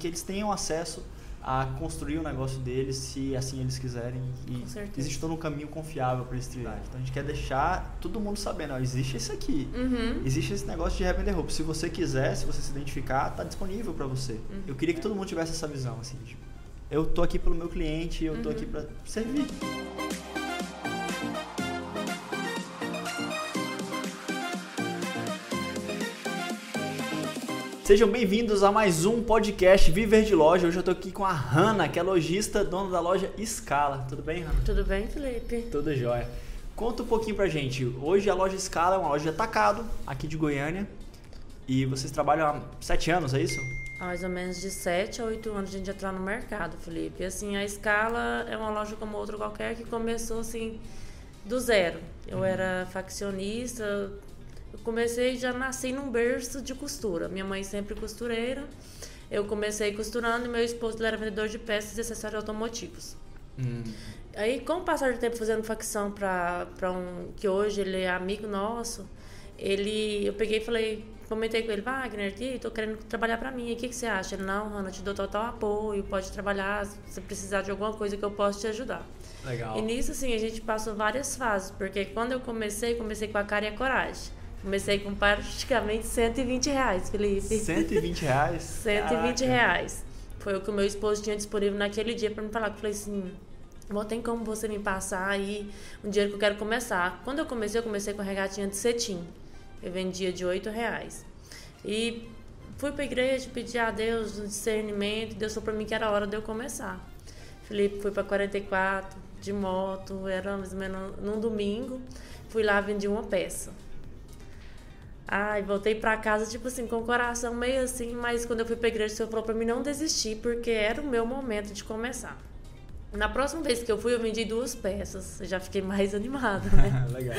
que eles tenham acesso a construir o negócio deles, se assim eles quiserem. E existe todo um caminho confiável para eles trilharem. Então a gente quer deixar todo mundo sabendo, ó, existe isso aqui. Uhum. Existe esse negócio de revender roupa. Se você quiser, se você se identificar, tá disponível para você. Uhum. Eu queria que todo mundo tivesse essa visão, assim, tipo, eu tô aqui pelo meu cliente, eu tô Uhum. aqui para servir. Sejam bem-vindos a mais um podcast Viver de Loja. Hoje eu tô aqui com a Hanna, que é lojista, dona da loja Scala. Tudo bem, Hanna? Tudo bem, Felipe? Tudo jóia. Conta um pouquinho pra gente. Hoje a loja Scala é uma loja de atacado aqui de Goiânia. E vocês trabalham há sete anos, é isso? Há mais ou menos de 7 a 8 anos a gente entrar no mercado, Felipe. Assim, a Escala é uma loja como outra qualquer que começou assim do zero. Eu era faccionista, comecei já nasci num berço de costura. Minha mãe sempre costureira. Eu comecei costurando e meu esposo era vendedor de peças e acessórios automotivos. Hum. Aí, com o passar do tempo fazendo facção para um que hoje ele é amigo nosso, ele eu peguei e falei, comentei com ele, Wagner, e tô querendo trabalhar para mim, o que, que você acha? Ele, não, eu te dou total apoio, pode trabalhar, se precisar de alguma coisa que eu possa te ajudar. Legal. E nisso, assim, a gente passou várias fases, porque quando eu comecei, comecei com a cara e a coragem. Comecei com praticamente 120 reais, Felipe. 120 reais? 120 Caraca. reais. Foi o que o meu esposo tinha disponível naquele dia para me falar. Eu falei assim, não tem como você me passar aí um dinheiro que eu quero começar. Quando eu comecei, eu comecei com regatinha de cetim. Eu vendia de 8 reais. E fui para a igreja, pedi a Deus o discernimento. Deus falou para mim que era a hora de eu começar. Felipe, fui para 44 de moto, era mais ou menos num domingo. Fui lá, vendi uma peça. Ai, voltei pra casa, tipo assim, com o coração meio assim, mas quando eu fui pra igreja, o Senhor falou pra mim não desistir, porque era o meu momento de começar. Na próxima vez que eu fui, eu vendi duas peças. Eu já fiquei mais animada, né? Legal.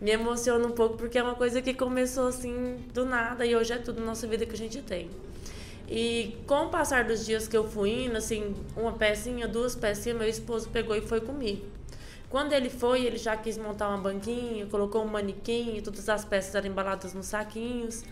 Me emociona um pouco, porque é uma coisa que começou assim, do nada, e hoje é tudo na nossa vida que a gente tem. E com o passar dos dias que eu fui indo, assim, uma pecinha, duas pecinhas, meu esposo pegou e foi comigo. Quando ele foi, ele já quis montar uma banquinha, colocou um manequim, todas as peças eram embaladas nos saquinhos.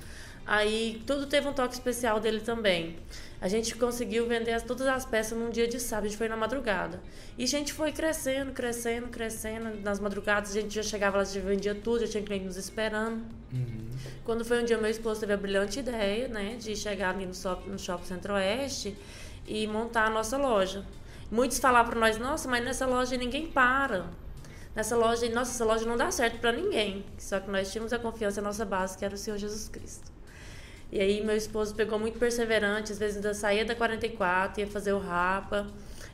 Aí tudo teve um toque especial dele também. A gente conseguiu vender as- todas as peças num dia de sábado, a gente foi na madrugada. E a gente foi crescendo, crescendo, crescendo. Nas madrugadas a gente já chegava lá, já vendia tudo, já tinha cliente nos esperando. Uhum. Quando foi um dia, meu esposo teve a brilhante ideia, né, de chegar ali no no shopping Centro-Oeste e montar a nossa loja. Muitos falavam para nós, nossa, mas nessa loja ninguém para. Nessa loja, nossa, essa loja não dá certo para ninguém. Só que nós tínhamos a confiança na nossa base, que era o Senhor Jesus Cristo. E aí meu esposo pegou muito perseverante, às vezes ainda saía da 44, ia fazer o rapa.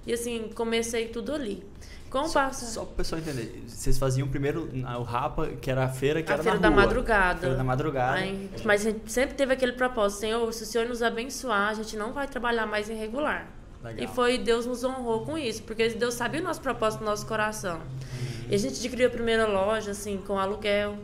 E assim, comecei tudo ali. Com o Só, passar... só pro pessoal entender, vocês faziam primeiro o Rapa, que era a feira que a era feira na da rua. madrugada. Feira da madrugada. Aí, mas a gente sempre teve aquele propósito, Senhor, se o Senhor nos abençoar, a gente não vai trabalhar mais irregular. Legal. E foi Deus nos honrou com isso, porque Deus sabia o nosso propósito no nosso coração. E a gente adquiriu a primeira loja, assim, com aluguel.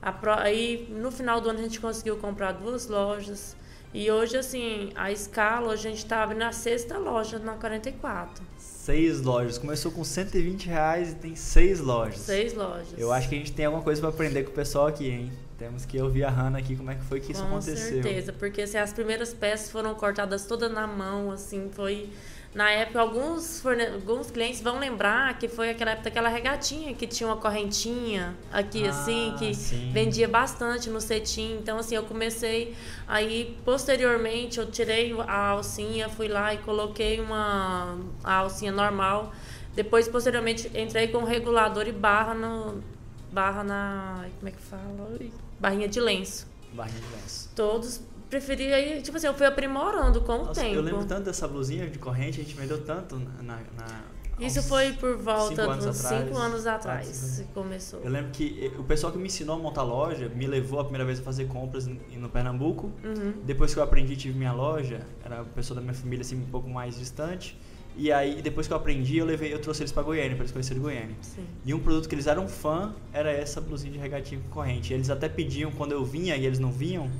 A pro- Aí, no final do ano, a gente conseguiu comprar duas lojas. E hoje, assim, a escala, hoje a gente tá abrindo a sexta loja na 44. Seis lojas. Começou com 120 reais e tem seis lojas. Seis lojas. Eu acho que a gente tem alguma coisa pra aprender com o pessoal aqui, hein? Temos que ouvir a Hanna aqui como é que foi que isso Com aconteceu. certeza, porque assim, as primeiras peças foram cortadas todas na mão, assim, foi... Na época, alguns, forne... alguns clientes vão lembrar que foi aquela época aquela regatinha que tinha uma correntinha aqui, Ah, assim, que sim. vendia bastante no cetim. Então, assim, eu comecei... Aí, posteriormente, eu tirei a alcinha, fui lá e coloquei uma a alcinha normal. Depois, posteriormente, entrei com regulador e barra no... Barra na... Como é que fala? Ui, Barrinha de lenço Barrinha de lenço. todos preferi aí, tipo assim, eu fui aprimorando com o Nossa, tempo. eu lembro tanto dessa blusinha de corrente, a gente vendeu tanto na... na- Isso foi por volta cinco atrás. 5 anos atrás que começou. Eu lembro que eh, o pessoal que me ensinou a montar loja me levou a primeira vez a fazer compras no no Pernambuco. Uhum. Depois que eu aprendi, tive minha loja, era uma pessoa da minha família assim um pouco mais distante. E aí, depois que eu aprendi, eu levei, eu trouxe eles para Goiânia, para eles conhecerem Goiânia. Sim. E um produto que eles eram fã era essa blusinha de regatinha com corrente. E eles até pediam quando eu vinha e eles não vinham.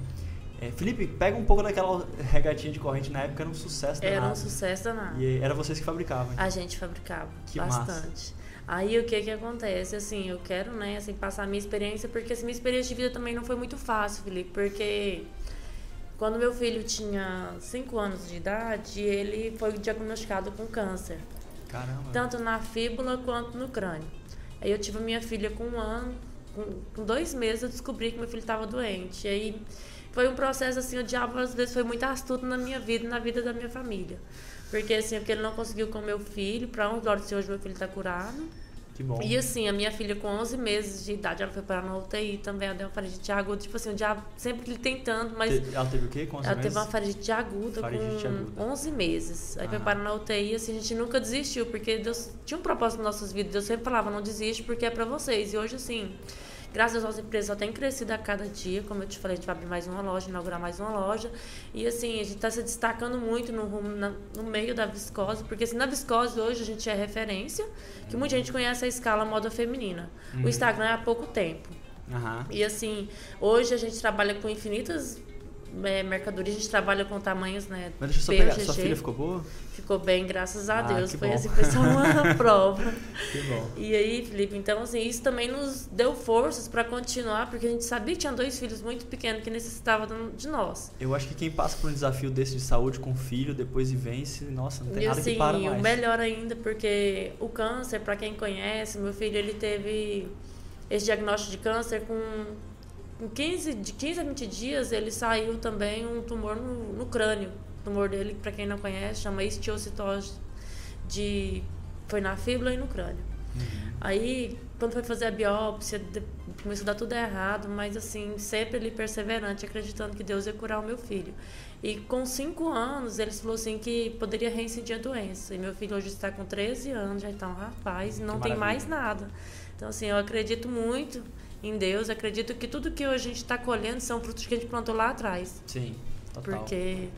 eh, Felipe, pega um pouco daquela regatinha de corrente na época, era um sucesso Era um danado. sucesso danado. E era vocês que fabricavam. A gente fabricava Que bastante. Aí o que que acontece? Assim, eu quero, né, assim, passar a minha experiência, porque assim, minha experiência de vida também não foi muito fácil, Felipe, porque Quando meu filho tinha 5 anos de idade, ele foi diagnosticado com câncer. Caramba. Tanto na fíbula quanto no crânio. Aí eu tive minha filha com um ano, com, dois meses eu descobri que meu filho estava doente. E aí foi um processo assim, o diabo às vezes foi muito astuto na minha vida e na vida da minha família. Porque assim, porque ele não conseguiu com meu filho, para um glória hoje meu filho está curado. Que bom. E assim, a minha filha com 11 meses de idade, ela foi parar na UTI também, ela deu uma faringite aguda. Tipo assim, o diabo sempre ele tentando, mas... Te- Ela teve o quê? Com 11 Ela meses? teve uma faringite aguda Faringite com aguda. 11 meses. Aí foi Ah. parar na UTI, assim, a gente nunca desistiu, porque Deus tinha um propósito nas nossas vidas. Deus sempre falava, não desiste porque é pra vocês. E hoje, assim, graças a Deus, nossa empresa só tem crescido a cada dia. Como eu te falei, a gente vai abrir mais uma loja, inaugurar mais uma loja. E, assim, a gente tá se destacando muito no, rumo- na- no meio da viscose, porque, assim, na viscose hoje a gente é referência, que muita gente conhece a escala moda feminina. Uhum. O Instagram é há pouco tempo. Aham. E assim, hoje a gente trabalha com infinitas é, mercadorias, a gente trabalha com tamanhos, né? Mas deixa eu só P, pegar. Sua filha ficou boa? Ficou bem, graças a Ah, Deus. Foi bom. assim, foi só uma prova. Que bom. E aí, Felipe, então assim, isso também nos deu forças para continuar, porque a gente sabia que tinha dois filhos muito pequenos que necessitavam de nós. Eu acho que quem passa por um desafio desse de saúde com filho, depois e vence, nossa, não tem E nada assim, que para mais. o melhor ainda, porque o câncer, para quem conhece, meu filho, ele teve esse diagnóstico de câncer com, com 15, de 15 a 20 dias, ele saiu também um tumor no, no crânio. O tumor dele, para quem não conhece, chama estiocitose de foi na fíbula e no crânio. Uhum. Aí, quando foi fazer a biópsia, começou a dar tudo errado, mas assim, sempre ele perseverante, acreditando que Deus ia curar o meu filho. E com cinco anos, eles falou assim que poderia reincidir a doença. E meu filho hoje está com 13 anos, já está um rapaz, e não tem mais nada. Então, assim, eu acredito muito em Deus, acredito que tudo que hoje a gente está colhendo são frutos que a gente plantou lá atrás. Sim, total. Porque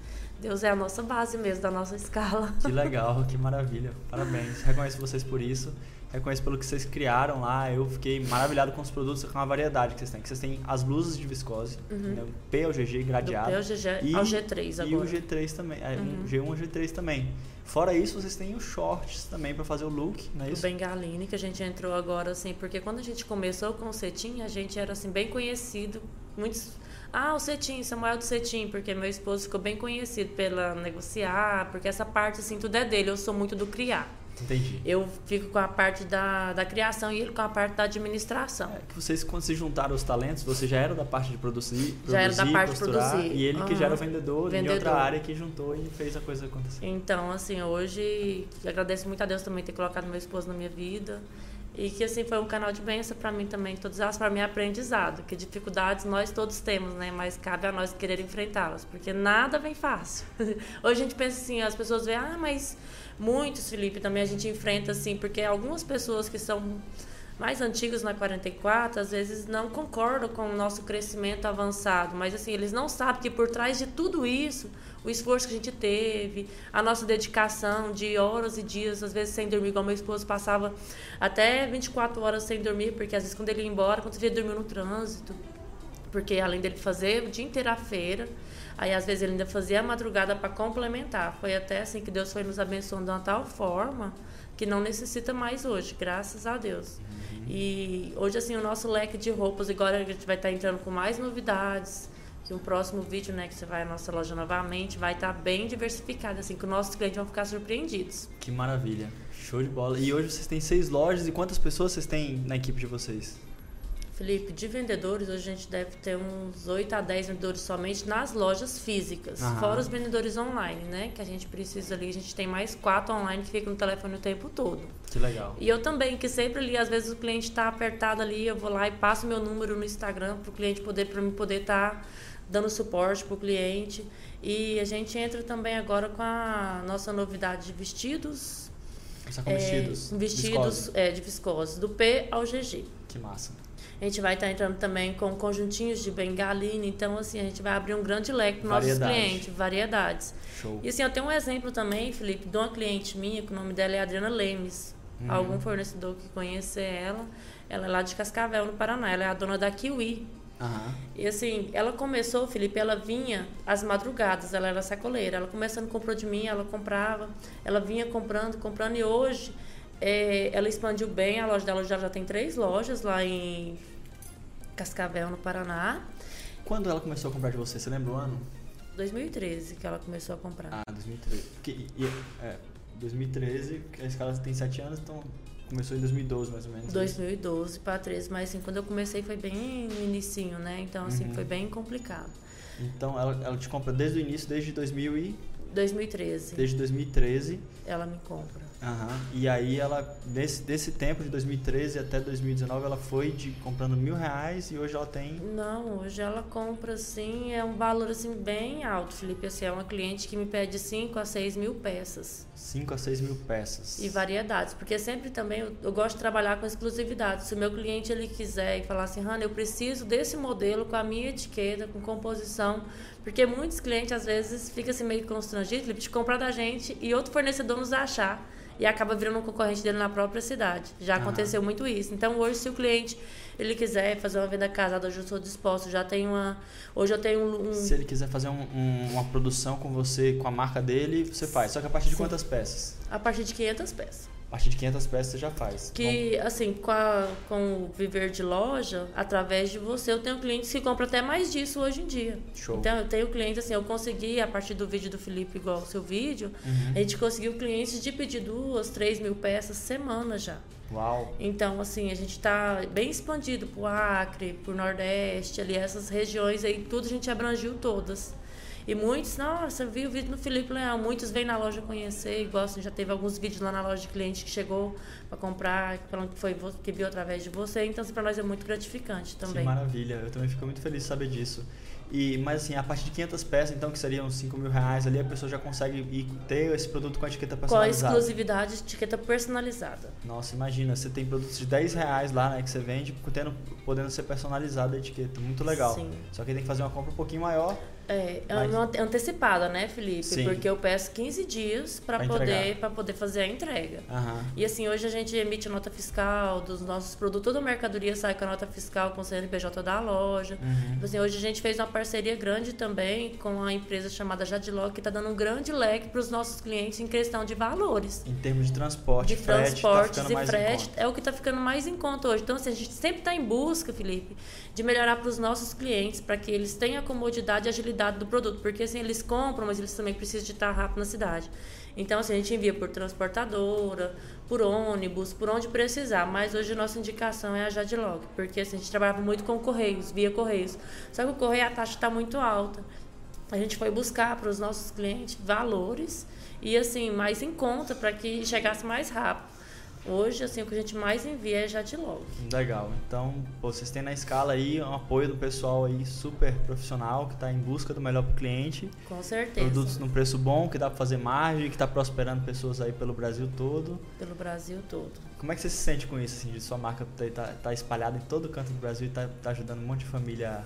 Deus é a nossa base mesmo, da nossa escala. Que legal, que maravilha. Parabéns. Reconheço vocês por isso. Reconheço pelo que vocês criaram lá. Eu fiquei maravilhado com os produtos, com a variedade que vocês têm. Que vocês têm as blusas de viscose, né, o P ao GG Uhum. Do gradeado. P ao GG ao G3 E o agora. Uhum. G3 também. É, um G1 e G3 também. Fora isso, vocês têm os shorts também pra fazer o look, não é isso? Bengaline, que a gente entrou agora, assim, porque quando a gente começou com o Cetim, a gente era, assim, bem conhecido. Muitos. Ah, o Cetim, Samuel do Cetim, porque meu esposo ficou bem conhecido pela negociar, porque essa parte, assim, tudo é dele. Eu sou muito do criar. Entendi. Eu fico com a parte da, da criação e ele com a parte da administração. É que vocês, quando se juntaram os talentos, você já era da parte de produzir, Já era da produzir, parte de costurar, produzir. E ele que já era o Aham. vendedor, em Vendedor. outra área que juntou e fez a coisa acontecer. Então, assim, hoje agradeço muito a Deus também ter colocado meu esposo na minha vida. E que assim foi um canal de bênção para mim também, todas elas para mim é aprendizado, que dificuldades nós todos temos, né? Mas cabe a nós querer enfrentá-las, porque nada vem fácil. Hoje a gente pensa assim, as pessoas veem, ah, mas muitos, Felipe, também a gente enfrenta assim, porque algumas pessoas que são mais antigos na 44, às vezes não concordam com o nosso crescimento avançado, mas assim, eles não sabem que por trás de tudo isso, o esforço que a gente teve, a nossa dedicação de horas e dias, às vezes sem dormir, igual meu esposo passava até 24 horas sem dormir, porque às vezes quando ele ia embora, quando ele dormiu no trânsito, porque além dele fazer o dia inteiro a feira, aí às vezes ele ainda fazia a madrugada para complementar. Foi até assim que Deus foi nos abençoando de uma tal forma que não necessita mais hoje, graças a Deus. E hoje assim o nosso leque de roupas agora a gente vai estar entrando com mais novidades. Que o próximo vídeo, né, que você vai à nossa loja novamente, vai estar bem diversificado, assim, que os nossos clientes vão ficar surpreendidos. Que maravilha. Show de bola. E hoje vocês têm seis lojas e quantas pessoas vocês têm na equipe de vocês? Felipe, de vendedores, hoje a gente deve ter uns 8 a 10 vendedores somente nas lojas físicas. Aham. Fora os vendedores online, né? Que a gente precisa ali, a gente tem mais quatro online que ficam no telefone o tempo todo. Que legal. E eu também, que sempre ali, às vezes o cliente está apertado ali, eu vou lá e passo meu número no Instagram para o cliente poder, para mim poder estar dando suporte para o cliente. E a gente entra também agora com a nossa novidade de vestidos. Começar com é, vestidos. vestidos viscose. é, de viscose, do P ao GG. Que massa. A gente vai estar entrando também com conjuntinhos de bengalina, então assim, a gente vai abrir um grande leque para nossos clientes, variedades. Show. E assim, eu tenho um exemplo também, Felipe, de uma cliente minha, que o nome dela é Adriana Lemes. Uhum. Algum fornecedor que conhecer ela, ela é lá de Cascavel, no Paraná, ela é a dona da Kiwi. Aham. E assim, ela começou, Felipe, ela vinha às madrugadas, ela era sacoleira. Ela começando comprou de mim, ela comprava, ela vinha comprando, comprando. E hoje é, ela expandiu bem, a loja dela já, já tem três lojas lá em Cascavel, no Paraná. Quando ela começou a comprar de você? Você lembra o ano? 2013 que ela começou a comprar. Ah, 2013. Porque, e, é, 2013, a escala tem 7 anos, então começou em 2012 mais ou menos. 2012 para 13, mas assim, quando eu comecei foi bem no inicinho, né? Então assim, uhum. foi bem complicado. Então ela, ela te compra desde o início, desde 2000 e... 2013. Desde 2013. Ela me compra. Uhum. E aí ela, nesse, desse tempo de 2013 até 2019, ela foi de comprando mil reais e hoje ela tem. Não, hoje ela compra assim, é um valor assim bem alto, Felipe. Assim, é uma cliente que me pede 5 a 6 mil peças. 5 a 6 mil peças. E variedades, porque sempre também eu, eu, gosto de trabalhar com exclusividade. Se o meu cliente ele quiser e falar assim, Hanna, eu preciso desse modelo com a minha etiqueta, com composição, porque muitos clientes às vezes ficam assim meio constrangidos de comprar da gente e outro fornecedor nos achar e acaba virando um concorrente dele na própria cidade. Já aconteceu muito isso. Então hoje se o cliente ele quiser fazer uma venda casada, hoje eu sou disposto, já tenho uma hoje eu tenho um, Se ele quiser fazer um, um, uma produção com você, com a marca dele, você faz. Só que a partir de Sim. quantas peças? A partir de 500 peças. A partir de 500 peças você já faz. Que, Bom. assim, com, a, com o viver de loja, através de você, eu tenho clientes que compram até mais disso hoje em dia. Show. Então, eu tenho clientes, assim, eu consegui, a partir do vídeo do Felipe, igual o seu vídeo, uhum. a gente conseguiu clientes de pedir duas, três mil peças semana já. Uau! Então, assim, a gente está bem expandido pro Acre, pro Nordeste, ali, essas regiões aí, tudo a gente abrangiu todas. E muitos, nossa, vi o vídeo no Felipe Leão. Muitos vêm na loja conhecer e gostam. Já teve alguns vídeos lá na loja de cliente que chegou para comprar, falando que foi que viu através de você. Então, assim, para nós é muito gratificante também. Que maravilha. Eu também fico muito feliz de saber disso. E, mas assim, a partir de 500 peças, então, que seriam 5 mil reais ali, a pessoa já consegue ir, ter esse produto com a etiqueta personalizada. Com a exclusividade de etiqueta personalizada. Nossa, imagina, você tem produtos de 10 reais lá, né, que você vende, tendo, podendo ser personalizada a etiqueta. Muito legal. Sim. Só que tem que fazer uma compra um pouquinho maior é, é Mas... antecipada, né, Felipe? Sim. Porque eu peço 15 dias para poder, pra poder fazer a entrega. Uhum. E assim, hoje a gente emite nota fiscal dos nossos produtos, toda a mercadoria sai com a nota fiscal com o CNPJ da loja. Uhum. Assim, hoje a gente fez uma parceria grande também com a empresa chamada Jadilog, que está dando um grande leque para os nossos clientes em questão de valores. Em termos de transporte, de frete, transportes tá e frete, é o que está ficando mais em conta hoje. Então, assim, a gente sempre está em busca, Felipe, de melhorar para os nossos clientes, para que eles tenham a comodidade e agilidade do produto, porque assim, eles compram, mas eles também precisam de estar rápido na cidade. Então, assim, a gente envia por transportadora, por ônibus, por onde precisar, mas hoje a nossa indicação é a Jadlog, porque assim, a gente trabalhava muito com correios, via correios. Só que o correio a taxa está muito alta. A gente foi buscar para os nossos clientes valores e assim, mais em conta para que chegasse mais rápido. Hoje, assim, o que a gente mais envia é já de logo. Legal. Então, vocês têm na escala aí um apoio do pessoal aí super profissional que está em busca do melhor para o cliente. Com certeza. Produtos num preço bom, que dá para fazer margem, que está prosperando pessoas aí pelo Brasil todo. Pelo Brasil todo. Como é que você se sente com isso, assim, de sua marca tá, tá espalhada em todo canto do Brasil e tá, tá ajudando um monte de família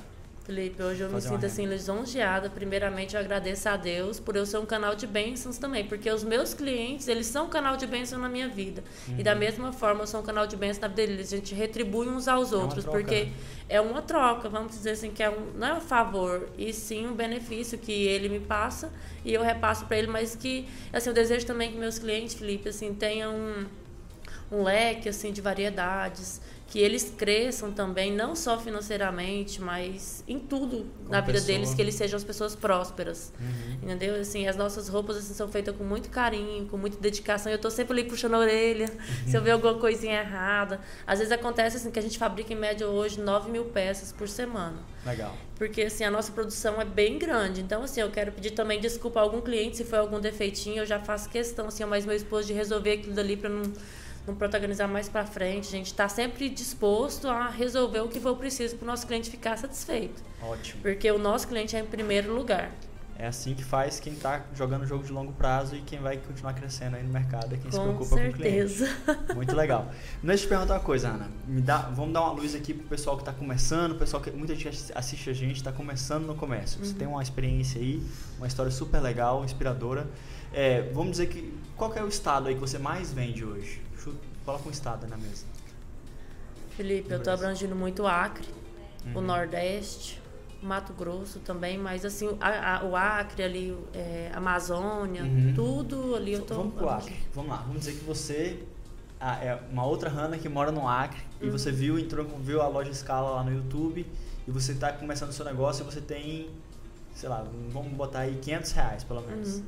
Felipe, hoje eu me sinto assim lisonjeada. Primeiramente, eu agradeço a Deus por eu ser um canal de bênçãos também, porque os meus clientes, eles são um canal de bênçãos na minha vida. Uhum. E da uhum. mesma forma, eu sou um canal de bênçãos na vida deles. A gente retribui uns aos é outros, porque é uma troca, vamos dizer assim, que é um, não é um favor, e sim um benefício que ele me passa e eu repasso para ele, mas que, assim, eu desejo também que meus clientes, Felipe, assim, tenham um, um leque, assim, de variedades, que eles cresçam também, não só financeiramente, mas em tudo na vida pessoa. deles, que eles sejam as pessoas prósperas. Uhum. Entendeu? Assim, as nossas roupas assim, são feitas com muito carinho, com muita dedicação. Eu estou sempre ali puxando a orelha, uhum. se eu ver alguma coisinha errada. Às vezes acontece assim que a gente fabrica em média hoje 9 mil peças por semana. Legal. Porque assim, a nossa produção é bem grande. Então, assim, eu quero pedir também desculpa a algum cliente se foi algum defeitinho, eu já faço questão, assim, mas meu esposo de resolver aquilo dali para não não protagonizar mais para frente. A gente está sempre disposto a resolver o que for preciso para o nosso cliente ficar satisfeito. Ótimo. Porque o nosso cliente é em primeiro lugar. É assim que faz quem está jogando jogo de longo prazo e quem vai continuar crescendo aí no mercado, é quem com se preocupa certeza. com o cliente. Muito legal. Deixa eu te perguntar uma coisa, Ana. Me dá, vamos dar uma luz aqui pro pessoal que está começando, pessoal que muita gente assiste a gente, está começando no comércio. Você uhum. tem uma experiência aí, uma história super legal, inspiradora. É, vamos dizer que qual que é o estado aí que você mais vende hoje? Coloca um estado na mesa. Felipe, eu estou abrangindo muito o Acre, uhum. o Nordeste, Mato Grosso também, mas assim, a, a, o Acre ali, é, Amazônia, uhum. tudo ali eu tô. Vamos pro Acre. Vamos lá. Vamos dizer que você ah, é uma outra Hanna que mora no Acre uhum. e você viu, entrou, viu a loja Escala lá no YouTube e você está começando o seu negócio e você tem sei lá, vamos botar aí 500 reais pelo menos. Uhum.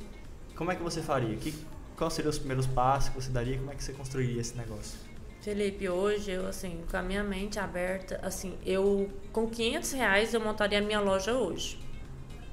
Como é que você faria? Que, quais seriam os primeiros passos que você daria? Como é que você construiria esse negócio? Felipe, hoje eu, assim, com a minha mente aberta, assim, eu, com 500 reais eu montaria a minha loja hoje.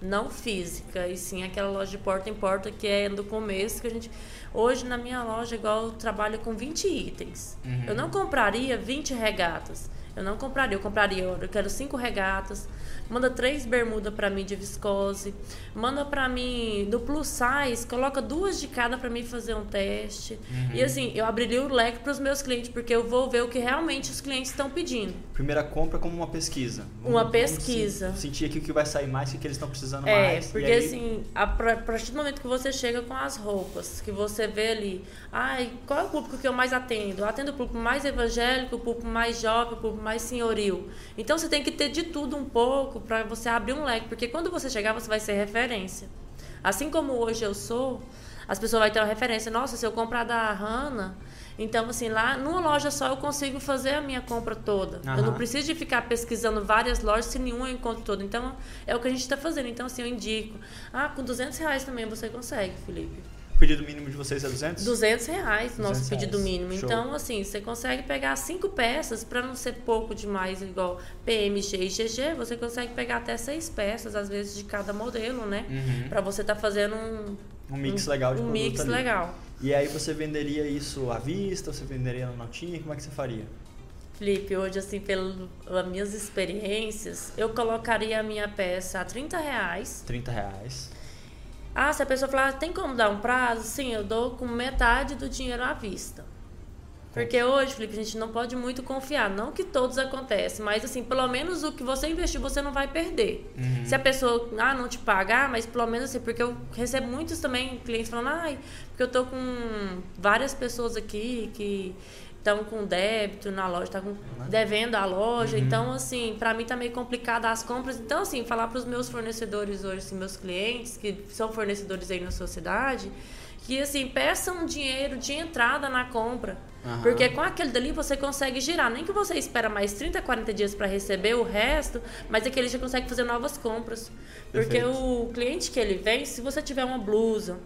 Não física, e sim aquela loja de porta em porta que é do começo, que a gente... Hoje na minha loja, igual eu trabalho com 20 itens. Uhum. Eu não compraria 20 regatas. Eu não compraria, eu compraria, eu quero cinco regatas, manda três bermudas para mim de viscose, manda para mim do plus size, coloca duas de cada para mim fazer um teste. Uhum. E assim, eu abriria o leque para os meus clientes, porque eu vou ver o que realmente os clientes estão pedindo. Primeira compra como uma pesquisa. Uma pesquisa. sentir aqui o que vai sair mais, o que eles estão precisando É, mais. e porque aí- assim, a, pra- a partir do momento que você chega com as roupas, que você vê ali, ai, qual é o público que eu mais atendo? Eu atendo o público mais evangélico, o público mais jovem, o público mais senhoril. Então você tem que ter de tudo um pouco para você abrir um leque, porque quando você chegar, você vai ser referência. Assim como hoje eu sou, as pessoas vão ter uma referência. Nossa, se eu comprar da Hanna, então assim, lá numa loja só eu consigo fazer a minha compra toda. Eu não preciso de ficar pesquisando várias lojas se nenhuma eu encontro toda. Então é o que a gente está fazendo. Então assim, eu indico. Ah, com 200 reais também você consegue, Felipe. O pedido mínimo de vocês é 200? 200 reais 200 nosso pedido reais. mínimo. Show. Então, assim, você consegue pegar cinco peças para não ser pouco demais, igual PMG e GG. Você consegue pegar até seis peças, às vezes, de cada modelo, né? Uhum. Para você estar fazendo um, Um mix legal de um produto mix ali. legal. E aí você venderia isso à vista, você venderia na notinha, como é que você faria? Felipe, hoje, assim, pelas minhas experiências, eu colocaria a minha peça a 30 reais. 30 reais. Ah, se a pessoa falar, tem como dar um prazo? Sim, eu dou com metade do dinheiro à vista. Porque hoje, Felipe, a gente não pode muito confiar. Não que todos acontecem, mas assim, pelo menos o que você investiu, você não vai perder. Uhum. Se a pessoa ah, não te pagar, mas pelo menos assim, porque eu recebo muitos também clientes falando, ai, porque eu tô com várias pessoas aqui que estão com débito na loja, tá com, devendo a loja. Uhum. Então, assim, para mim tá meio complicado as compras. Então, assim, falar para os meus fornecedores hoje, assim, meus clientes, que são fornecedores aí na sua cidade, que assim, peçam dinheiro de entrada na compra. Aham. Porque com aquele dali você consegue girar. Nem que você espera mais 30, 40 dias para receber o resto, mas é que ele já consegue fazer novas compras. Porque Perfeito. o cliente que ele vem, se você tiver uma blusa,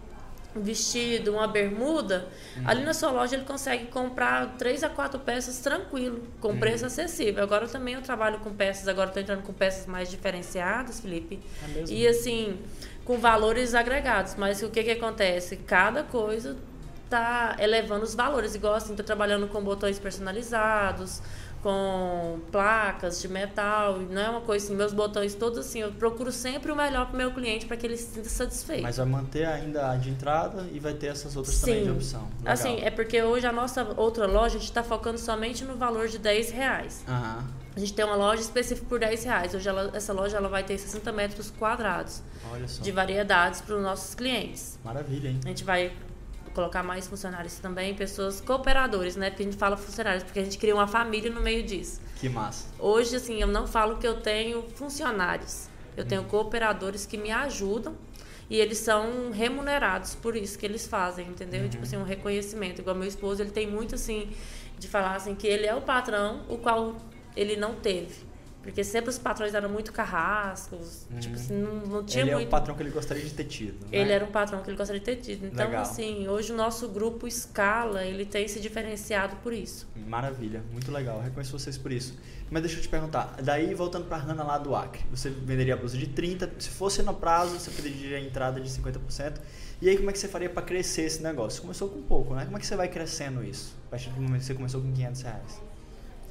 vestido, uma bermuda, Uhum. ali na sua loja ele consegue comprar três a quatro peças tranquilo, com Uhum. preço acessível. Agora também eu trabalho com peças, agora tô entrando com peças mais diferenciadas, Felipe. É? E assim, com valores agregados. Mas o que que acontece? Cada coisa tá elevando os valores. Igual assim, tô trabalhando com botões personalizados, com placas de metal. Não é uma coisa assim, meus botões todos assim, eu procuro sempre o melhor pro meu cliente para que ele se sinta satisfeito. Mas vai manter ainda a de entrada e vai ter essas outras também de Sim. opção. Legal. Assim, é porque hoje a nossa outra loja, a gente está focando somente no valor de 10 reais. Aham. A gente tem uma loja específica por 10 reais. Hoje ela- essa loja ela vai ter 60 metros quadrados Olha só. de variedades para os nossos clientes. Maravilha, hein? A gente vai colocar mais funcionários também, pessoas cooperadores, né? Porque a gente fala funcionários, porque a gente cria uma família no meio disso. Que massa. Hoje, assim, eu não falo que eu tenho funcionários. Eu tenho cooperadores que me ajudam e eles são remunerados por isso que eles fazem, entendeu? Tipo assim, um reconhecimento. Igual meu esposo, ele tem muito, assim, de falar assim, que ele é o patrão, o qual ele não teve. Porque sempre os patrões eram muito carrascos, tipo assim, não, não tinha Ele é muito... o patrão que ele gostaria de ter tido. né? Ele era um patrão que ele gostaria de ter tido. Então, Legal. assim, hoje o nosso grupo Scala, ele tem se diferenciado por isso. Maravilha, muito legal. Reconheço vocês por isso. Mas deixa eu te perguntar, daí voltando pra Hanna lá do Acre, você venderia a blusa de 30, se fosse no prazo, você pediria a entrada de 50%. E aí como é que você faria para crescer esse negócio? Começou com pouco, né? Como é que você vai crescendo isso? A partir do momento que você começou com 500 reais.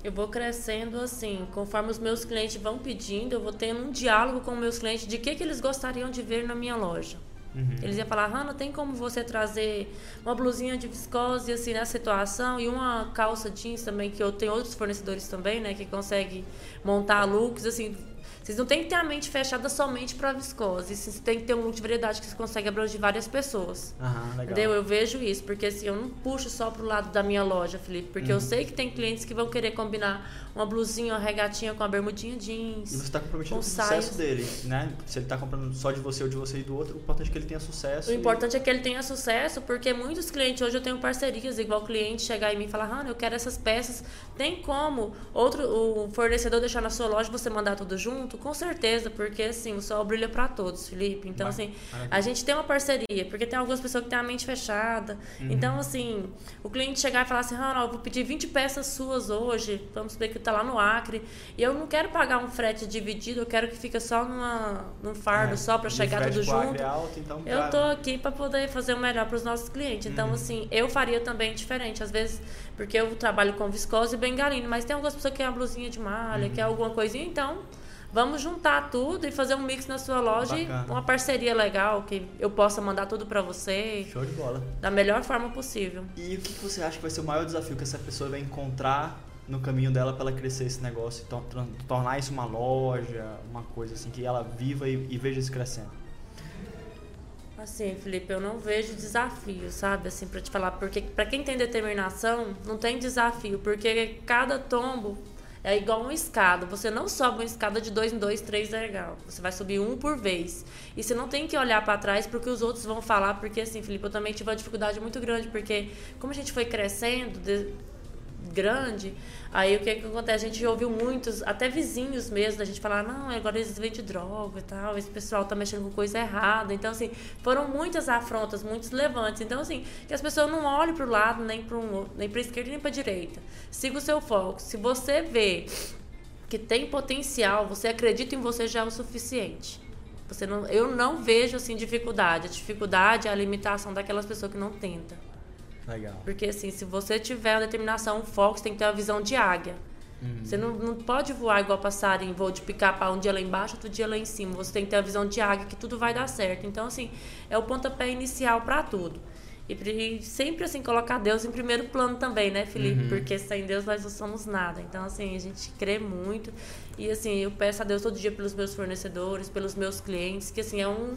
Eu vou crescendo assim, conforme os meus clientes vão pedindo, eu vou tendo um diálogo com meus clientes de que, que eles gostariam de ver na minha loja. Uhum. Eles iam falar, Hanna, tem como você trazer uma blusinha de viscose assim nessa situação e uma calça jeans também, que eu tenho outros fornecedores também, né, que conseguem montar looks assim. Vocês não tem que ter a mente fechada somente para viscose. Vocês têm que ter um look de variedade que você consegue abranger várias pessoas. Aham, legal. Entendeu? Eu vejo isso, porque assim, eu não puxo só pro lado da minha loja, Felipe, porque eu sei que tem clientes que vão querer combinar uma blusinha, uma regatinha com a bermudinha jeans. E você está comprometido com o sucesso dele, né? Se ele está comprando só de você ou de você e do outro, o importante é que ele tenha sucesso. O e- importante é que ele tenha sucesso, porque muitos clientes, hoje eu tenho parcerias, igual o cliente chegar em mim e falar, Hanna, eu quero essas peças. Tem como outro o fornecedor deixar na sua loja você mandar tudo junto? Junto, com certeza, porque assim, o sol brilha para todos, Felipe. Então, assim, a gente tem uma parceria, porque tem algumas pessoas que têm a mente fechada. Uhum. Então, assim, o cliente chegar e falar assim, Ronaldo, eu vou pedir 20 peças suas hoje, vamos ver que tá lá no Acre, e eu não quero pagar um frete dividido, eu quero que fique só numa, num fardo, é, só para chegar tudo junto. É alto, então, eu tô aqui para poder fazer o melhor para os nossos clientes. Então, uhum. assim, eu faria também diferente. Às vezes, porque eu trabalho com viscose e bengalino, mas tem algumas pessoas que querem uma blusinha de malha, uhum. quer alguma coisinha, então vamos juntar tudo e fazer um mix na sua loja Bacana. uma parceria legal que eu possa mandar tudo para você. Show de bola. Da melhor forma possível. E o que você acha que vai ser o maior desafio que essa pessoa vai encontrar no caminho dela para ela crescer esse negócio e tornar isso uma loja, uma coisa assim que ela viva e, e veja isso crescendo? Assim, Felipe, eu não vejo desafio, sabe? Assim, para te falar, porque para quem tem determinação, não tem desafio, porque cada tombo é igual uma escada. Você não sobe uma escada de dois em dois, três legal. Você vai subir um por vez. E você não tem que olhar para trás porque os outros vão falar, porque assim, Felipe, eu também tive uma dificuldade muito grande, porque como a gente foi crescendo, grande, aí o que, que acontece? A gente ouviu muitos, até vizinhos mesmo, da gente falar, não, agora eles vendem droga e tal, esse pessoal tá mexendo com coisa errada. Então, assim, foram muitas afrontas, muitos levantes. Então, assim, que as pessoas não olhem pro lado, nem para um, nem pra esquerda, nem pra direita. Siga o seu foco. Se você vê que tem potencial, você acredita em você já é o suficiente. Você não, eu não vejo assim dificuldade. A dificuldade é a limitação daquelas pessoas que não tentam. Legal. Porque assim, se você tiver uma determinação, um foco, você tem que ter uma visão de águia. Uhum. Você não, não pode voar igual passarinho, voo de picar-pau um dia lá embaixo, outro dia lá em cima. Você tem que ter a visão de águia que tudo vai dar certo. Então, assim, é o pontapé inicial para tudo. E, sempre, assim, colocar Deus em primeiro plano também, né, Felipe? Uhum. Porque sem Deus nós não somos nada. Então, assim, a gente crê muito. E, assim, eu peço a Deus todo dia pelos meus fornecedores, pelos meus clientes, que, assim, é um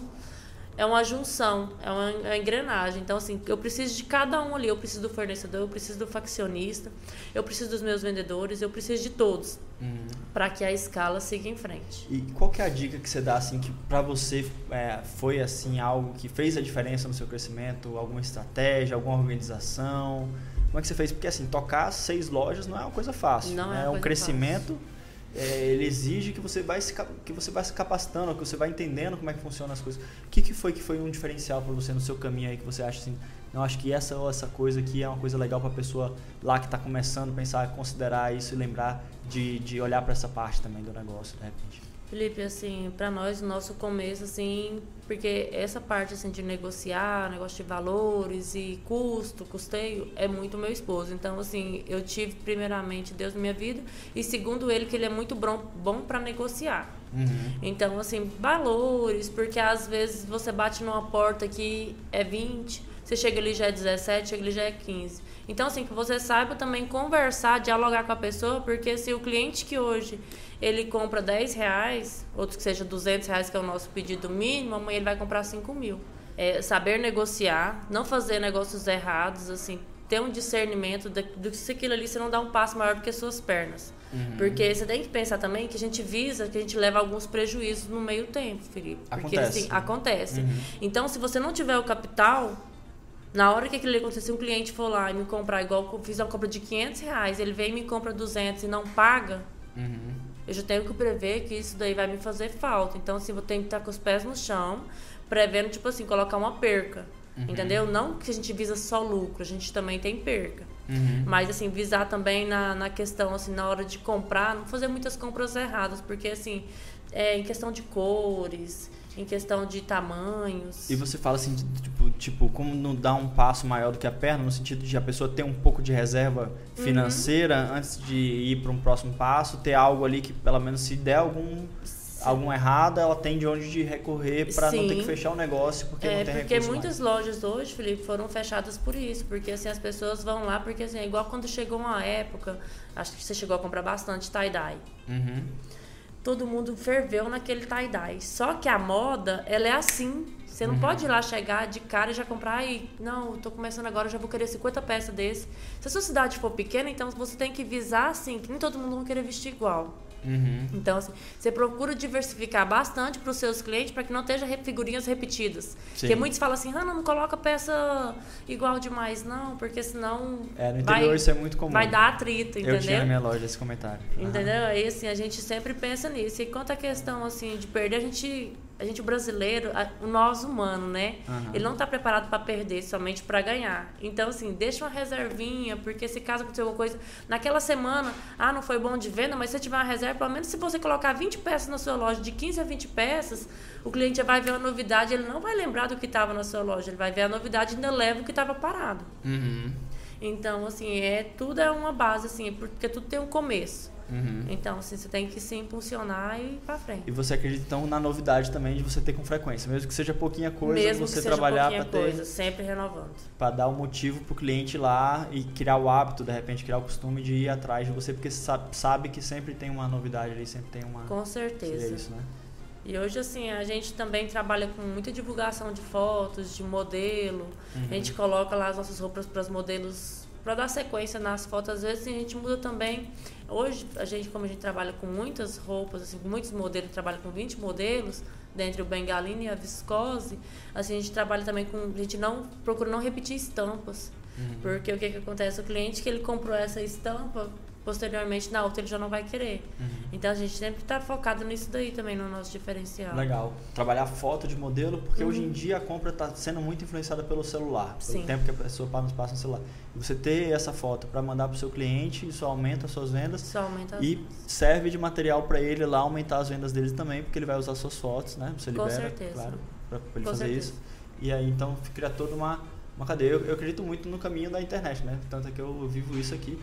é uma junção, é uma, é uma, engrenagem. Então, assim, eu preciso de cada um ali. Eu preciso do fornecedor, eu preciso do faccionista, eu preciso dos meus vendedores, eu preciso de todos uhum. para que a escala siga em frente. E qual que é a dica que você dá, assim, que para você é, foi, assim, algo que fez a diferença no seu crescimento? Alguma estratégia, alguma organização? Como é que você fez? Porque, assim, tocar seis lojas não é uma coisa fácil. Não né? é um crescimento... Fácil é, ele exige que você vai se que você vai se capacitando, que você vai entendendo como é que funcionam as coisas. O que, que foi que foi um diferencial para você no seu caminho aí que você acha assim, não acho que essa essa coisa aqui é uma coisa legal para a pessoa lá que está começando pensar, considerar isso e lembrar de, de olhar para essa parte também do negócio, de repente. Felipe, assim, para nós, o nosso começo, assim, porque essa parte, assim, de negociar, negócio de valores e custo, custeio, é muito meu esposo. Então, assim, eu tive, primeiramente, Deus na minha vida e, segundo ele, que ele é muito bom, bom para negociar. Uhum. Então, assim, valores, porque às vezes você bate numa porta que é 20, você chega ali já é 17, chega ali já é 15. Então, assim, que você saiba também conversar, dialogar com a pessoa, porque se o cliente que hoje ele compra 10 reais, outros que seja 200 reais, que é o nosso pedido mínimo, amanhã ele vai comprar 5 mil. É saber negociar, não fazer negócios errados, assim, ter um discernimento do que se aquilo ali você não dá um passo maior do que as suas pernas. Uhum. Porque você tem que pensar também que a gente visa, que a gente leva alguns prejuízos no meio tempo, Felipe. Porque acontece. assim, acontece. Uhum. Então, se você não tiver o capital, na hora que aquilo acontecer, se um cliente for lá e me comprar, igual eu fiz uma compra de 500 reais, ele vem e me compra 200 e não paga, uhum. Eu já tenho que prever que isso daí vai me fazer falta. Então, assim, vou ter que estar com os pés no chão, prevendo, tipo assim, colocar uma perca. Uhum. Entendeu? Não que a gente visa só lucro, a gente também tem perca. Uhum. Mas, assim, visar também na, na questão, assim, na hora de comprar, não fazer muitas compras erradas, porque, assim, é, em questão de cores, em questão de tamanhos. E você fala assim, tipo, tipo, como não dar um passo maior do que a perna, no sentido de a pessoa ter um pouco de reserva financeira uhum. antes de ir para um próximo passo, ter algo ali que pelo menos se der algum algum errado, ela tem de onde de recorrer para não ter que fechar o negócio porque é, não tem porque muitas mais. lojas hoje, Felipe, foram fechadas por isso, porque assim as pessoas vão lá porque assim, é igual quando chegou uma época, acho que você chegou a comprar bastante tie-dye. Uhum todo mundo ferveu naquele tie-dye. Só que a moda, ela é assim. Você não uhum. pode ir lá chegar de cara e já comprar e não, estou começando agora, já vou querer 50 peças desse. Se a sua cidade for pequena, então você tem que visar assim, que nem todo mundo vai querer vestir igual. Uhum. Então, assim, você procura diversificar bastante para os seus clientes para que não esteja figurinhas repetidas. Sim. Porque muitos falam assim, ah, não, não coloca peça igual demais, não, porque senão É, no interior vai, isso é muito comum. vai dar atrito, entendeu? Eu tinha na minha loja esse comentário. Entendeu? Aí assim, a gente sempre pensa nisso. E quanto à questão assim de perder, a gente, a gente brasileiro, a- o nós humano, né? Aham. Ele não está preparado para perder, somente para ganhar. Então assim, deixa uma reservinha, porque se caso acontecer alguma coisa, naquela semana, ah, não foi bom de venda, mas se você tiver uma reserva, pelo menos se você colocar 20 peças na sua loja, de 15 a 20 peças, o cliente já vai ver a novidade, ele não vai lembrar do que estava na sua loja, ele vai ver a novidade e ainda leva o que estava parado. Uhum. Então, assim, é tudo é uma base, assim, porque tudo tem um começo. Uhum. Então, assim, você tem que se impulsionar e ir pra frente. E você acredita então na novidade também de você ter com frequência, mesmo que seja pouquinha coisa, Mesmo você trabalhar pouquinha para ter coisa, sempre renovando. para dar o motivo pro cliente ir lá e criar o hábito, de repente criar o costume de ir atrás de você, porque sabe, sabe que sempre tem uma novidade ali, sempre tem uma Com certeza. isso, né? E hoje, assim, a gente também trabalha com muita divulgação de fotos, de modelo. Uhum. A gente coloca lá as nossas roupas para os modelos, para dar sequência nas fotos. Às vezes a gente muda também. Hoje, a gente, como a gente trabalha com muitas roupas, assim, muitos modelos, trabalha com 20 modelos, dentre o bengalina e a viscose, assim, a gente trabalha também com. A gente não procura não repetir estampas. Uhum. Porque o que, que acontece? O cliente que ele comprou essa estampa, posteriormente na outra ele já não vai querer. Uhum. Então a gente sempre está focado nisso daí também no nosso diferencial. Legal. Trabalhar foto de modelo, porque hoje em dia a compra está sendo muito influenciada pelo celular, pelo Sim. tempo que a pessoa passa no celular. E você ter essa foto para mandar para o seu cliente, isso aumenta as suas vendas Isso aumenta as e serve de material para ele lá aumentar as vendas dele também, porque ele vai usar suas fotos, né? Você Com libera, certeza. claro, para ele Com fazer certeza. isso. E aí então cria toda uma, uma cadeia. Eu, eu acredito muito no caminho da internet, né? Tanto é que eu vivo isso aqui.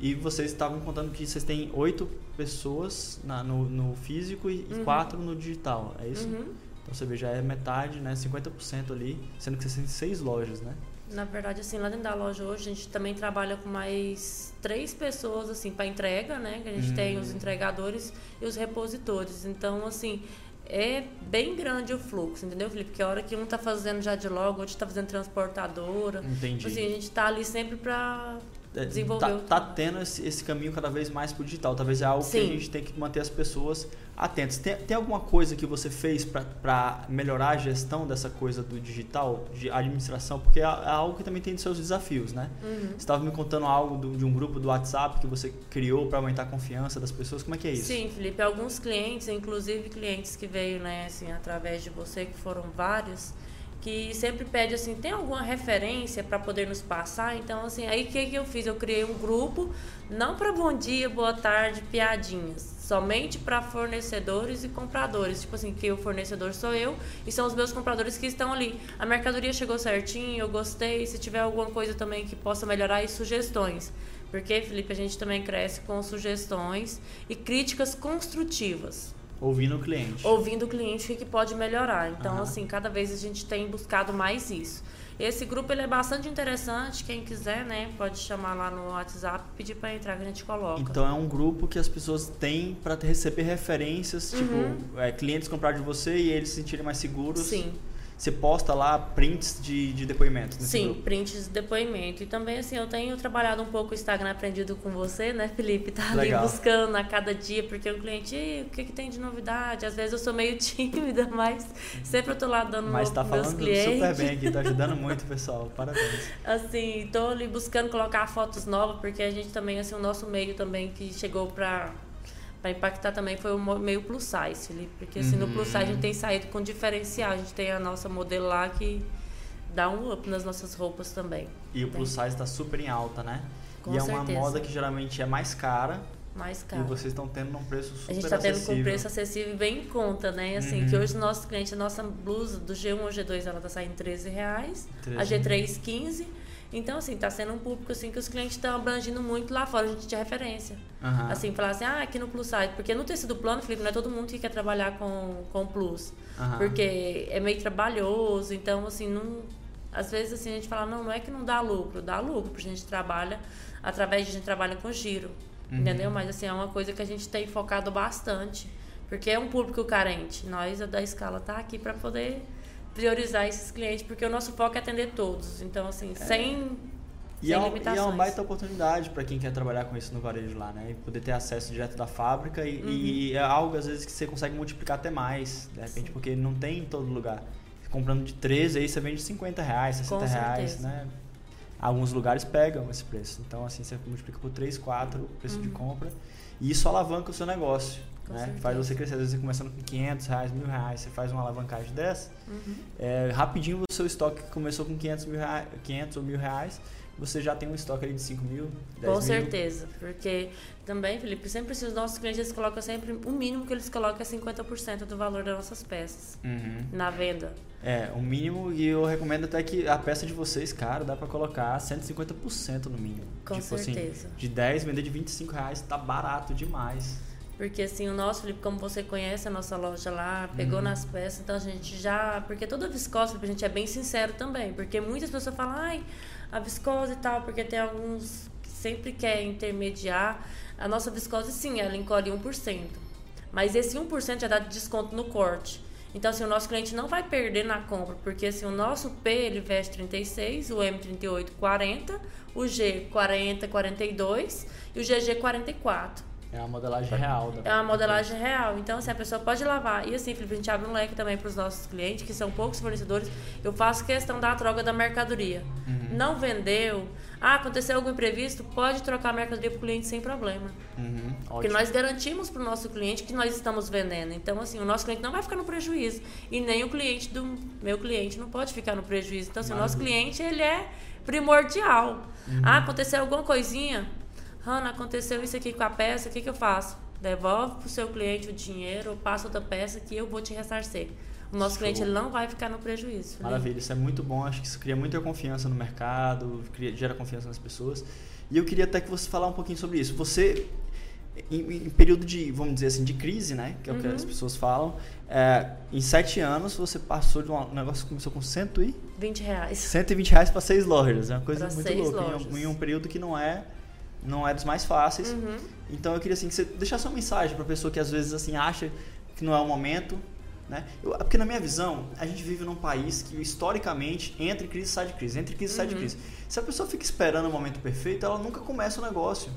E vocês estavam contando que vocês têm oito pessoas na- no, no físico e, Uhum. quatro no digital, é isso? Uhum. Então você vê, já é metade, né? 50% ali, sendo que vocês têm seis lojas, né? Na verdade, assim, lá dentro da loja hoje, a gente também trabalha com mais três pessoas, assim, para entrega, né? Que a gente Hum. tem os entregadores e os repositores. Então, assim, é bem grande o fluxo, entendeu, Felipe? Porque a hora que um tá fazendo já de logo, outro tá fazendo transportadora. Entendi. Tipo assim, a gente tá ali sempre para É, desenvolver tá, tá tendo esse, esse caminho cada vez mais pro digital. Talvez é algo que a Sim. gente tem que manter as pessoas atentas. Tem, tem alguma coisa que você fez para melhorar a gestão dessa coisa do digital, de administração? Porque é, é algo que também tem seus desafios, né? Uhum. Você estava me contando algo do- de um grupo do WhatsApp que você criou para aumentar a confiança das pessoas. Como é que é isso? Sim, Felipe, alguns clientes, inclusive clientes que veio, né, assim, através de você, que foram vários, que sempre pede assim, tem alguma referência para poder nos passar? Então, assim, aí o que, que eu fiz? Eu criei um grupo, não para bom dia, boa tarde, piadinhas, somente para fornecedores e compradores. Tipo assim, que o fornecedor sou eu e são os meus compradores que estão ali. A mercadoria chegou certinho, eu gostei. Se tiver alguma coisa também que possa melhorar, e sugestões. Porque, Felipe, a gente também cresce com sugestões e críticas construtivas, Ouvindo o cliente. ouvindo o cliente o que pode melhorar. Então, Aham. assim, cada vez a gente tem buscado mais isso. Esse grupo ele é bastante interessante. Quem quiser, né, pode chamar lá no WhatsApp e pedir para entrar que a gente coloca. Então é um grupo que as pessoas têm para receber referências, Uhum. tipo, é, clientes comprar de você e eles se sentirem mais seguros. Sim. Você posta lá prints de, de depoimentos nesse Sim, grupo. prints de depoimento. E também, assim, eu tenho trabalhado um pouco o Instagram aprendido com você, né, Felipe? Tá ali Legal. buscando a cada dia, porque o cliente, "Ih, o que, que tem de novidade? Às vezes eu sou meio tímida, mas sempre eu tô lá dando Mas tá meus falando clientes. super bem aqui, tá ajudando muito, pessoal. Parabéns. Assim, tô ali buscando colocar fotos novas, porque a gente também, assim, o nosso meio também que chegou pra, pra impactar também foi o meio plus size, Felipe. Porque assim, no Uhum. plus size a gente tem saído com diferencial. A gente tem a nossa modelo lá que dá um up nas nossas roupas também. E o plus size tá super em alta, né? Com e é uma certeza. moda que geralmente é mais cara Mais caro. e vocês estão tendo num preço super A gente está tendo com acessível. preço acessível e bem em conta, né? Assim, Uhum. que hoje o nosso cliente, a nossa blusa do G1 ou G2, ela tá saindo 13 reais, a 13. G3, 15. Então, assim, tá sendo um público assim que os clientes estão abrangindo muito lá fora, a gente tinha referência. Aham. Assim, falar assim, ah, aqui no Plus Size, porque no tecido plano, Felipe, não é todo mundo que quer trabalhar com, com Plus. Aham. Porque é meio trabalhoso, então, assim, não. Às vezes assim, a gente fala, não, não é que não dá lucro, dá lucro, porque a gente trabalha, através de a gente trabalha com giro. Uhum. Entendeu? Mas assim, é uma coisa que a gente tem focado bastante. Porque é um público carente. Nós, a da escala, tá aqui para poder priorizar esses clientes, porque o nosso foco é atender todos. Então, assim, sem E é, e é uma baita oportunidade para quem quer trabalhar com isso no varejo lá, né? E poder ter acesso direto da fábrica e, uhum. e, é algo, às vezes, que você consegue multiplicar até mais, de repente, Sim. porque não tem em todo lugar. Comprando de 13, aí você vende 50 reais, 60 reais, né? Alguns lugares pegam esse preço. Então, assim, você multiplica por 3, 4 o preço uhum. de compra. E isso alavanca o seu negócio. Né? Faz você crescer. Às vezes você começando com 500 reais, mil reais, você faz uma alavancagem dessa. Uhum. É, rapidinho o seu estoque começou com 500, mil reais, 500 ou mil reais você já tem um estoque ali de 5 mil, 10 Com certeza, porque também, Felipe, sempre os nossos clientes eles colocam sempre, o mínimo que eles colocam é 50% do valor das nossas peças uhum. na venda. É, o mínimo, e eu recomendo até que a peça de vocês, cara, dá para colocar 150% no mínimo. Com tipo assim, certeza. Assim, de 10, vender de 25 reais, tá barato demais. Porque assim, o nosso, Felipe, como você conhece a nossa loja lá, pegou uhum. nas peças, então a gente já. Porque toda viscose, a gente é bem sincero também. Porque muitas pessoas falam, ai, a viscose e tal, porque tem alguns que sempre quer intermediar. A nossa viscose, sim, ela encolhe 1%. Mas esse 1% já dá desconto no corte. Então, assim, o nosso cliente não vai perder na compra, porque assim, o nosso P ele veste 36, o M 38, 40, o G 40, 42 e o GG 44. É uma modelagem real. Da... É uma modelagem real. Então, assim, a pessoa pode lavar. E assim, Felipe, a gente abre um leque também para os nossos clientes, que são poucos fornecedores. Eu faço questão da troca da mercadoria. Uhum. Não vendeu. Ah, aconteceu algum imprevisto? Pode trocar a mercadoria para o cliente sem problema. Uhum. Porque nós garantimos para o nosso cliente que nós estamos vendendo. Então, assim, o nosso cliente não vai ficar no prejuízo. E nem o cliente do meu cliente não pode ficar no prejuízo. Então, assim, Maravilha. o nosso cliente, ele é primordial. Uhum. Ah, aconteceu alguma coisinha? Hanna, aconteceu isso aqui com a peça, o que, que eu faço? Devolve para o seu cliente o dinheiro, ou passa outra peça que eu vou te ressarcer. O nosso Show. cliente ele não vai ficar no prejuízo. Maravilha, isso é muito bom. Acho que isso cria muita confiança no mercado, cria, gera confiança nas pessoas. E eu queria até que você falar um pouquinho sobre isso. Você, em, em período de, vamos dizer assim, de crise, né? Que é uhum. o que as uhum. pessoas falam. É, em sete anos, você passou de um negócio que começou com 120 reais. 120 reais para seis lojas. É uma coisa pra muito louca. Em um, em um período que não é não é dos mais fáceis. Uhum. Então eu queria assim que você deixasse uma mensagem para pessoa que às vezes assim acha que não é o momento, né? Eu, porque na minha visão, a gente vive num país que historicamente entra em crise, sai de crise, entra em crise, uhum. sai de uhum. crise. Se a pessoa fica esperando o momento perfeito, ela nunca começa o negócio.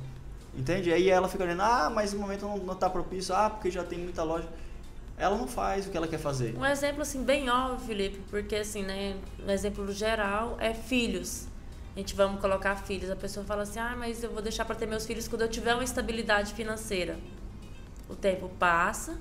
Entende? Aí ela fica olhando, ah, mas o momento não está propício, ah, porque já tem muita loja. Ela não faz o que ela quer fazer. Um exemplo assim bem óbvio, Felipe, porque assim, né, um exemplo geral é filhos a gente vamos colocar filhos. A pessoa fala assim: ah, mas eu vou deixar para ter meus filhos quando eu tiver uma estabilidade financeira. O tempo passa.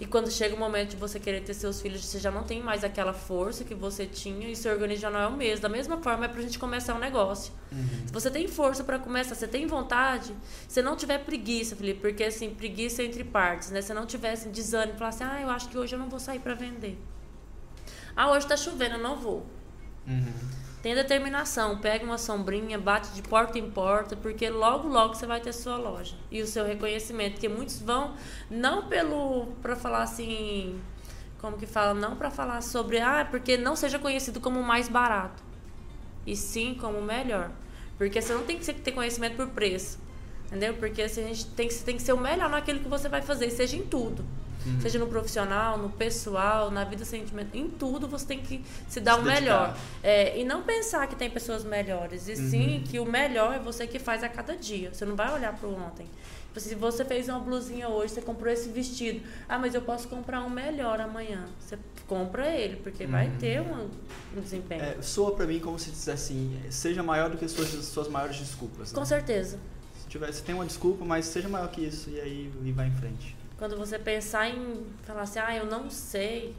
E quando chega o momento de você querer ter seus filhos, você já não tem mais aquela força que você tinha e seu organismo já não é o mesmo. Da mesma forma é pra gente começar um negócio. Uhum. Se você tem força para começar, você tem vontade, se não tiver preguiça, Felipe, porque assim, preguiça é entre partes, né? Se não tiver assim, desânimo, falar assim, ah, eu acho que hoje eu não vou sair para vender. Ah, hoje tá chovendo, eu não vou. Uhum. Tenha determinação, pega uma sombrinha, bate de porta em porta, porque logo, logo você vai ter sua loja e o seu reconhecimento. Porque muitos vão, não pelo, para falar assim, como que fala, não para falar sobre, ah, porque não seja conhecido como mais barato, e sim como melhor. Porque você não tem que ter conhecimento por preço, entendeu? Porque a gente tem que, tem que ser o melhor naquilo que você vai fazer, seja em tudo. Uhum. Seja no profissional, no pessoal, na vida sentimental, em tudo você tem que se dar se o melhor. É, e não pensar que tem pessoas melhores, e uhum. sim que o melhor é você que faz a cada dia. Você não vai olhar para o ontem. Tipo, se você fez uma blusinha hoje, você comprou esse vestido. Ah, mas eu posso comprar um melhor amanhã. Você compra ele, porque uhum. vai ter um, um desempenho. É, soa para mim como se dissesse assim, seja maior do que as suas, suas maiores desculpas. Né? Com certeza. Se tiver, você tem uma desculpa, mas seja maior que isso e aí vai em frente. Quando você pensar em falar assim, ah, eu não sei.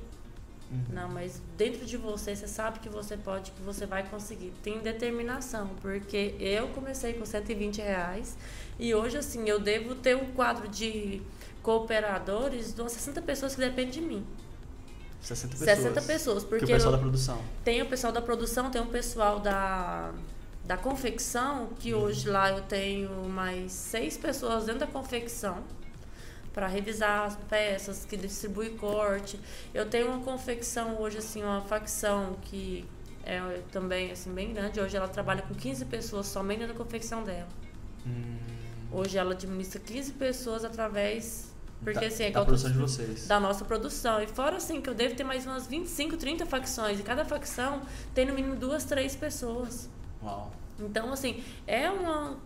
Uhum. Não, mas dentro de você, você sabe que você pode, que você vai conseguir. Tem determinação, porque eu comecei com 120 reais e hoje, assim, eu devo ter um quadro de cooperadores de umas 60 pessoas que dependem de mim. 60 pessoas. 60 pessoas, porque. Que o pessoal da produção. Tem o pessoal da produção, tem o pessoal da, da confecção, que uhum. hoje lá eu tenho mais seis pessoas dentro da confecção para revisar as peças, que distribui corte. Eu tenho uma confecção hoje, assim, uma facção que é também assim bem grande. Hoje ela trabalha com 15 pessoas somente na confecção dela. Hum. Hoje ela administra 15 pessoas através porque da, assim, é da produção de vocês. Da nossa produção. E fora assim, que eu devo ter mais umas 25, 30 facções. E cada facção tem no mínimo duas, três pessoas. Uau. Então, assim, é uma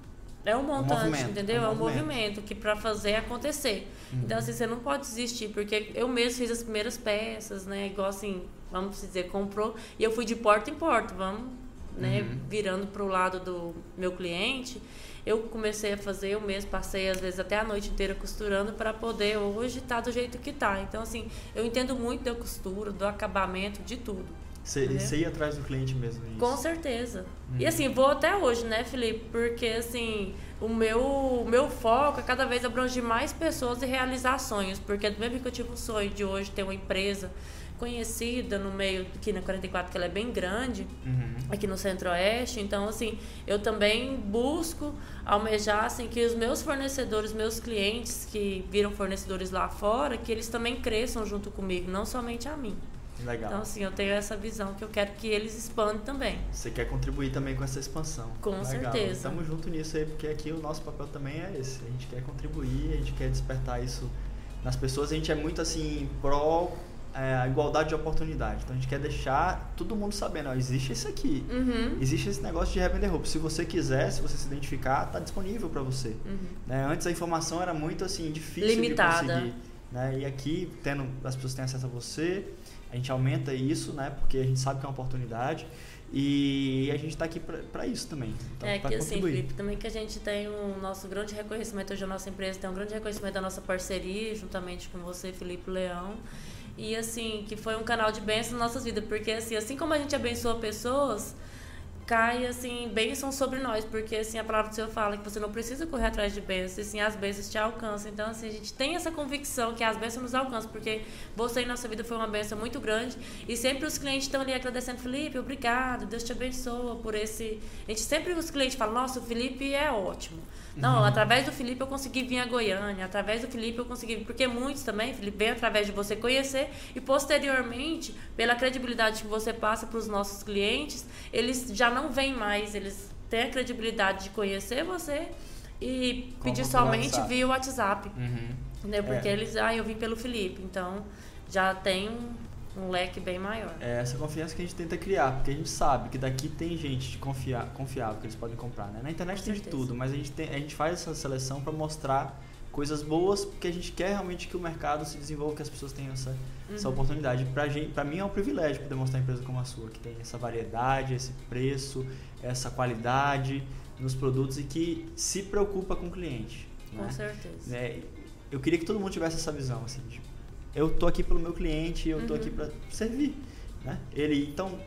é um montante, um entendeu? É um, é um movimento. movimento que para fazer acontecer. Uhum. Então, assim, você não pode desistir, porque eu mesmo fiz as primeiras peças, né? Igual assim, vamos dizer, comprou, e eu fui de porta em porta, vamos, né? Uhum. Virando pro lado do meu cliente. Eu comecei a fazer, eu mesmo passei às vezes até a noite inteira costurando para poder hoje estar tá do jeito que tá. Então, assim, eu entendo muito da costura, do acabamento, de tudo. Você ia atrás do cliente mesmo? Isso. Com certeza. E assim, vou até hoje, né, Felipe? Porque assim, o meu, o meu foco é cada vez abranger mais pessoas e realizar sonhos. Porque mesmo que eu tive o sonho de hoje ter uma empresa conhecida no meio aqui na 44, que ela é bem grande, uhum. aqui no Centro-Oeste. Então, assim, eu também busco almejar assim, que os meus fornecedores, meus clientes que viram fornecedores lá fora, que eles também cresçam junto comigo, não somente a mim. Legal. Então, assim, eu tenho essa visão que eu quero que eles expandam também. Você quer contribuir também com essa expansão. Com Legal. certeza. Estamos junto nisso aí, porque aqui o nosso papel também é esse. A gente quer contribuir, a gente quer despertar isso nas pessoas. A gente é muito, assim, pró é, a igualdade de oportunidade. Então a gente quer deixar todo mundo sabendo, ó, existe isso aqui. Uhum. Existe esse negócio de revender roupa. Se você quiser, se você se identificar, está disponível para você. Uhum. Né? Antes a informação era muito assim difícil Limitada. de conseguir. Né? E aqui, tendo as pessoas têm acesso a você, a gente aumenta isso, né? Porque a gente sabe que é uma oportunidade. E a gente está aqui para isso também. Então, é que assim, Felipe, também que a gente tem o nosso grande reconhecimento, hoje a nossa empresa tem um grande reconhecimento da nossa parceria, juntamente com você, Felipe Leão. E assim, que foi um canal de bênção nas nossas vidas, porque assim, assim como a gente abençoa pessoas, cai assim bênçãos sobre nós, porque assim a palavra do Senhor fala que você não precisa correr atrás de bênçãos, assim as bênçãos te alcançam. Então assim a gente tem essa convicção que as bênçãos nos alcançam, porque você em nossa vida foi uma bênção muito grande e sempre os clientes estão ali agradecendo Felipe, obrigado, Deus te abençoa por esse. A gente sempre os clientes falam, nossa, o Felipe é ótimo. Não, uhum. através do Felipe eu consegui vir a Goiânia, através do Felipe eu consegui, porque muitos também, Felipe, vem através de você conhecer e posteriormente, pela credibilidade que você passa para os nossos clientes, eles já não vêm mais, eles têm a credibilidade de conhecer você e Como pedir somente WhatsApp. via WhatsApp. Uhum. Né? Porque é. eles, ah, eu vim pelo Felipe, então já tem um leque bem maior. É essa confiança que a gente tenta criar, porque a gente sabe que daqui tem gente de confiar, confiável que eles podem comprar, né? Na internet Com tem certeza. de tudo, mas a gente, tem, a gente faz essa seleção para mostrar coisas boas, porque a gente quer realmente que o mercado se desenvolva, que as pessoas tenham essa, uhum. essa oportunidade. Pra, gente, pra mim é um privilégio poder mostrar uma empresa como a sua, que tem essa variedade, esse preço, essa qualidade nos produtos e que se preocupa com o cliente. Com né? certeza. É, eu queria que todo mundo tivesse essa visão, assim, de eu tô aqui pelo meu cliente, eu tô uhum. aqui para servir, né? Ele então,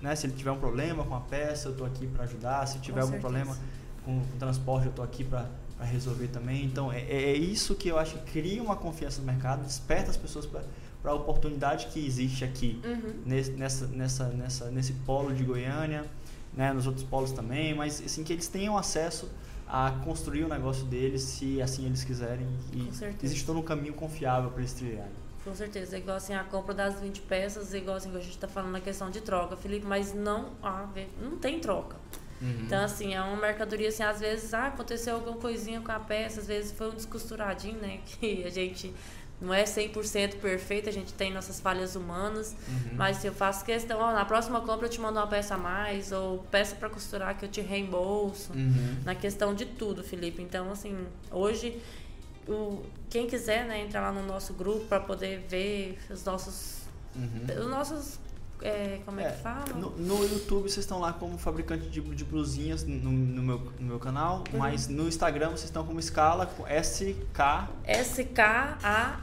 né, se ele tiver um problema com a peça, eu tô aqui para ajudar, se tiver com algum certeza. problema com o transporte, eu tô aqui para resolver também. Então, é, é, isso que eu acho que cria uma confiança no mercado, desperta as pessoas para a oportunidade que existe aqui uhum. nesse, nessa, nessa, nessa, nesse polo de Goiânia, né, nos outros polos também, mas assim que eles tenham acesso a construir o negócio deles, se assim eles quiserem, e existe todo um caminho confiável para eles trilharem. Com certeza, igual assim, a compra das 20 peças, igual assim, a gente está falando na questão de troca, Felipe, mas não há, não tem troca. Uhum. Então, assim, é uma mercadoria, assim, às vezes, ah, aconteceu alguma coisinha com a peça, às vezes foi um descosturadinho, né, que a gente não é 100% perfeito, a gente tem nossas falhas humanas, uhum. mas se eu faço questão, ó, na próxima compra eu te mando uma peça a mais, ou peça para costurar que eu te reembolso, uhum. na questão de tudo, Felipe. Então, assim, hoje o, quem quiser né, entrar lá no nosso grupo para poder ver os nossos. Uhum. Os nossos. É, como é, é, que fala? No, no, YouTube vocês estão lá como fabricante de, de blusinhas no, no, meu, no meu canal, uhum. mas no Instagram vocês estão como escala SK. S-K-A-L-A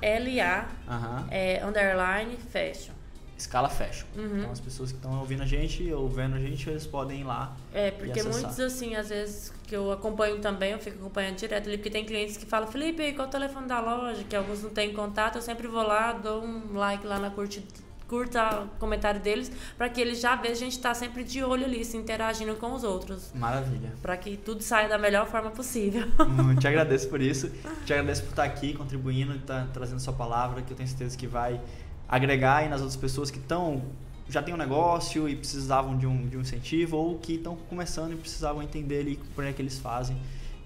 uhum. é, underline fashion. Escala Fashion. Uhum. Então as pessoas que estão ouvindo a gente ou vendo a gente, eles podem ir lá. É, porque muitos assim, às vezes que eu acompanho também, eu fico acompanhando direto ali, porque tem clientes que falam, Felipe, qual é o telefone da loja? Que alguns não têm contato, eu sempre vou lá, dou um like lá na curtida curta o comentário deles, para que eles já vejam a gente está sempre de olho ali, se interagindo com os outros. Maravilha. Para que tudo saia da melhor forma possível. Hum, te agradeço por isso. Te agradeço por estar aqui, contribuindo, tá, trazendo sua palavra, que eu tenho certeza que vai agregar aí nas outras pessoas que estão já têm um negócio e precisavam de um, de um incentivo ou que estão começando e precisavam entender ali por que eles fazem.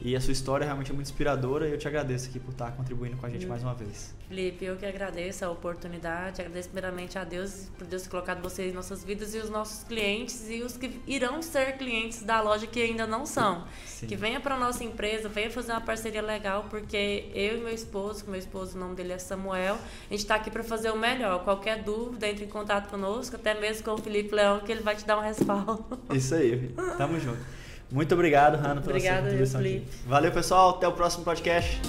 E a sua história realmente é muito inspiradora e eu te agradeço aqui por estar contribuindo com a gente Hum. mais uma vez. Felipe, eu que agradeço a oportunidade, agradeço primeiramente a Deus por Deus ter colocado vocês em nossas vidas e os nossos clientes e os que irão ser clientes da loja que ainda não são. Sim. Que venha para nossa empresa, venha fazer uma parceria legal, porque eu e meu esposo, que meu esposo, o nome dele é Samuel, a gente está aqui para fazer o melhor. Qualquer dúvida, entre em contato conosco, até mesmo com o Felipe Leão, que ele vai te dar um respaldo. Isso aí, tamo junto. Muito obrigado, Rano. pela Obrigada, sua contribuição. Valeu, pessoal. Até o próximo podcast.